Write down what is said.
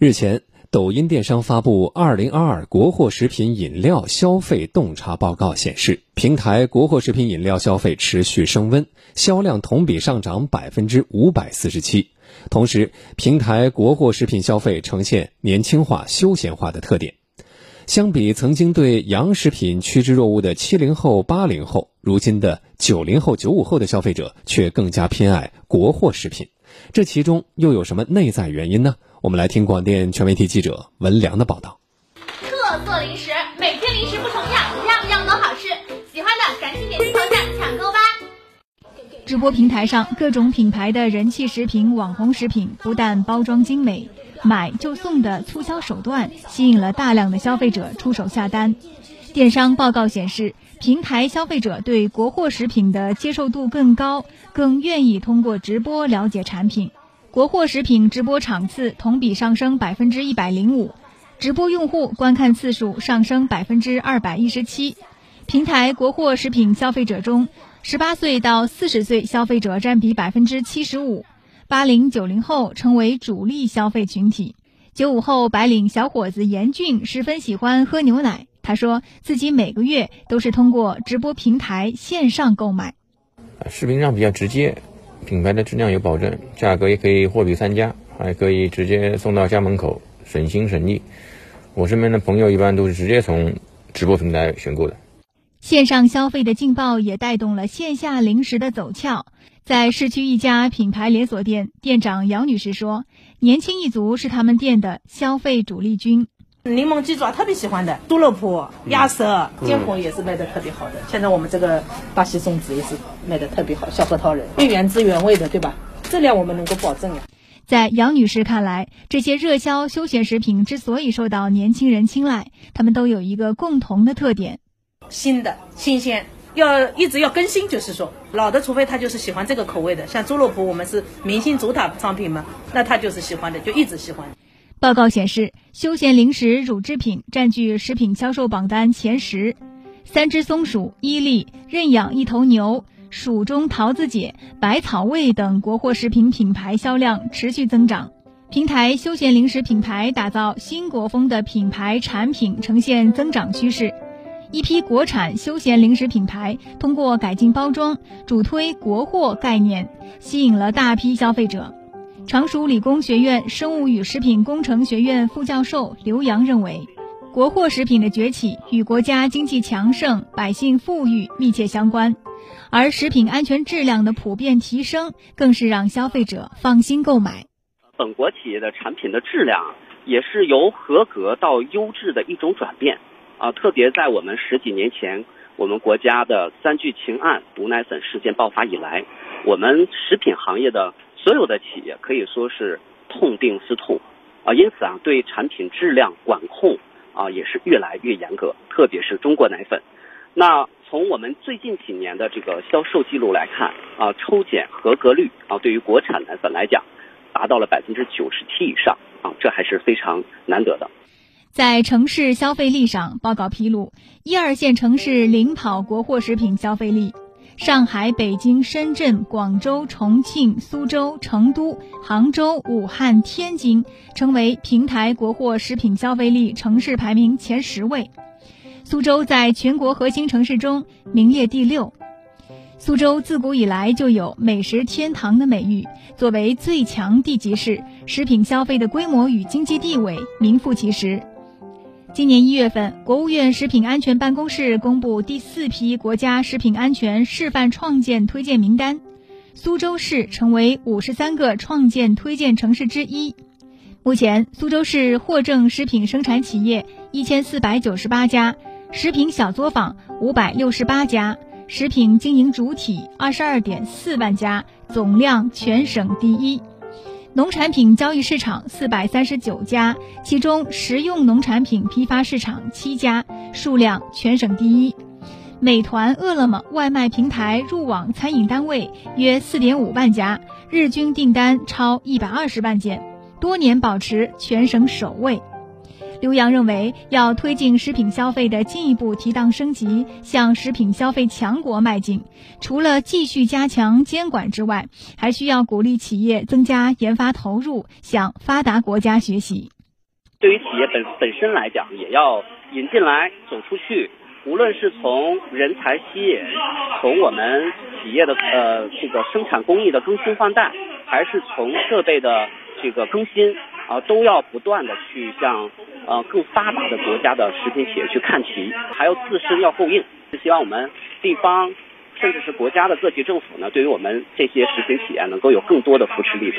日前，抖音电商发布《二零二二国货食品饮料消费洞察报告》显示，平台国货食品饮料消费持续升温，销量同比上涨百分之五百四十七。同时，平台国货食品消费呈现年轻化、休闲化的特点。相比曾经对洋食品趋之若鹜的七零后、八零后，如今的九零后、九五后的消费者却更加偏爱国货食品。这其中又有什么内在原因呢？我们来听广电全媒体记者文良的报道。特色零食，每天零食不重样，样样都好吃。喜欢的赶紧点击头像抢购吧！直播平台上，各种品牌的人气食品、网红食品，不但包装精美，买就送的促销手段，吸引了大量的消费者出手下单。电商报告显示，平台消费者对国货食品的接受度更高，更愿意通过直播了解产品。国货食品直播场次同比上升百分之一百零五，直播用户观看次数上升百分之二百一十七。平台国货食品消费者中，十八岁到四十岁消费者占比百分之七十五，八零九零后成为主力消费群体。九五后白领小伙子严俊十分喜欢喝牛奶，他说自己每个月都是通过直播平台线上购买。视频上比较直接。品牌的质量有保证，价格也可以货比三家，还可以直接送到家门口，省心省力。我身边的朋友一般都是直接从直播平台选购的。线上消费的劲爆也带动了线下零食的走俏。在市区一家品牌连锁店，店长杨女士说：“年轻一族是他们店的消费主力军。”柠檬鸡爪特别喜欢的，猪肉脯、鸭舌、坚果也是卖的特别好的。现在我们这个巴西松子也是卖的特别好，小核桃仁，原汁原味的，对吧？质量我们能够保证呀。在杨女士看来，这些热销休闲食品之所以受到年轻人青睐，他们都有一个共同的特点：新的、新鲜，要一直要更新。就是说，老的除非他就是喜欢这个口味的，像猪肉脯，我们是明星主打商品嘛，那他就是喜欢的，就一直喜欢。报告显示，休闲零食乳制品占据食品销售榜单前十，三只松鼠、伊利、认养一头牛、蜀中桃子姐、百草味等国货食品品牌销量持续增长。平台休闲零食品牌打造新国风的品牌产品呈现增长趋势，一批国产休闲零食品牌通过改进包装，主推国货概念，吸引了大批消费者。常熟理工学院生物与食品工程学院副教授刘洋认为，国货食品的崛起与国家经济强盛、百姓富裕密切相关，而食品安全质量的普遍提升，更是让消费者放心购买。本国企业的产品的质量也是由合格到优质的一种转变啊，特别在我们十几年前，我们国家的三聚氰胺毒奶粉事件爆发以来，我们食品行业的。所有的企业可以说是痛定思痛，啊，因此啊，对产品质量管控啊也是越来越严格，特别是中国奶粉。那从我们最近几年的这个销售记录来看，啊，抽检合格率啊，对于国产奶粉来讲，达到了百分之九十七以上，啊，这还是非常难得的。在城市消费力上，报告披露，一二线城市领跑国货食品消费力。上海、北京、深圳、广州、重庆、苏州、成都、杭州、武汉、天津成为平台国货食品消费力城市排名前十位。苏州在全国核心城市中名列第六。苏州自古以来就有“美食天堂”的美誉，作为最强地级市，食品消费的规模与经济地位名副其实。今年一月份，国务院食品安全办公室公布第四批国家食品安全示范创建推荐名单，苏州市成为五十三个创建推荐城市之一。目前，苏州市获证食品生产企业一千四百九十八家，食品小作坊五百六十八家，食品经营主体二十二点四万家，总量全省第一。农产品交易市场四百三十九家，其中食用农产品批发市场七家，数量全省第一。美团、饿了么外卖平台入网餐饮单位约四点五万家，日均订单超一百二十万件，多年保持全省首位。刘洋认为，要推进食品消费的进一步提档升级，向食品消费强国迈进，除了继续加强监管之外，还需要鼓励企业增加研发投入，向发达国家学习。对于企业本本身来讲，也要引进来、走出去。无论是从人才吸引，从我们企业的呃这个生产工艺的更新换代，还是从设备的这个更新啊，都要不断的去向呃更发达的国家的食品企业去看齐，还有自身要够硬。希望我们地方甚至是国家的各级政府呢，对于我们这些食品企业能够有更多的扶持力度。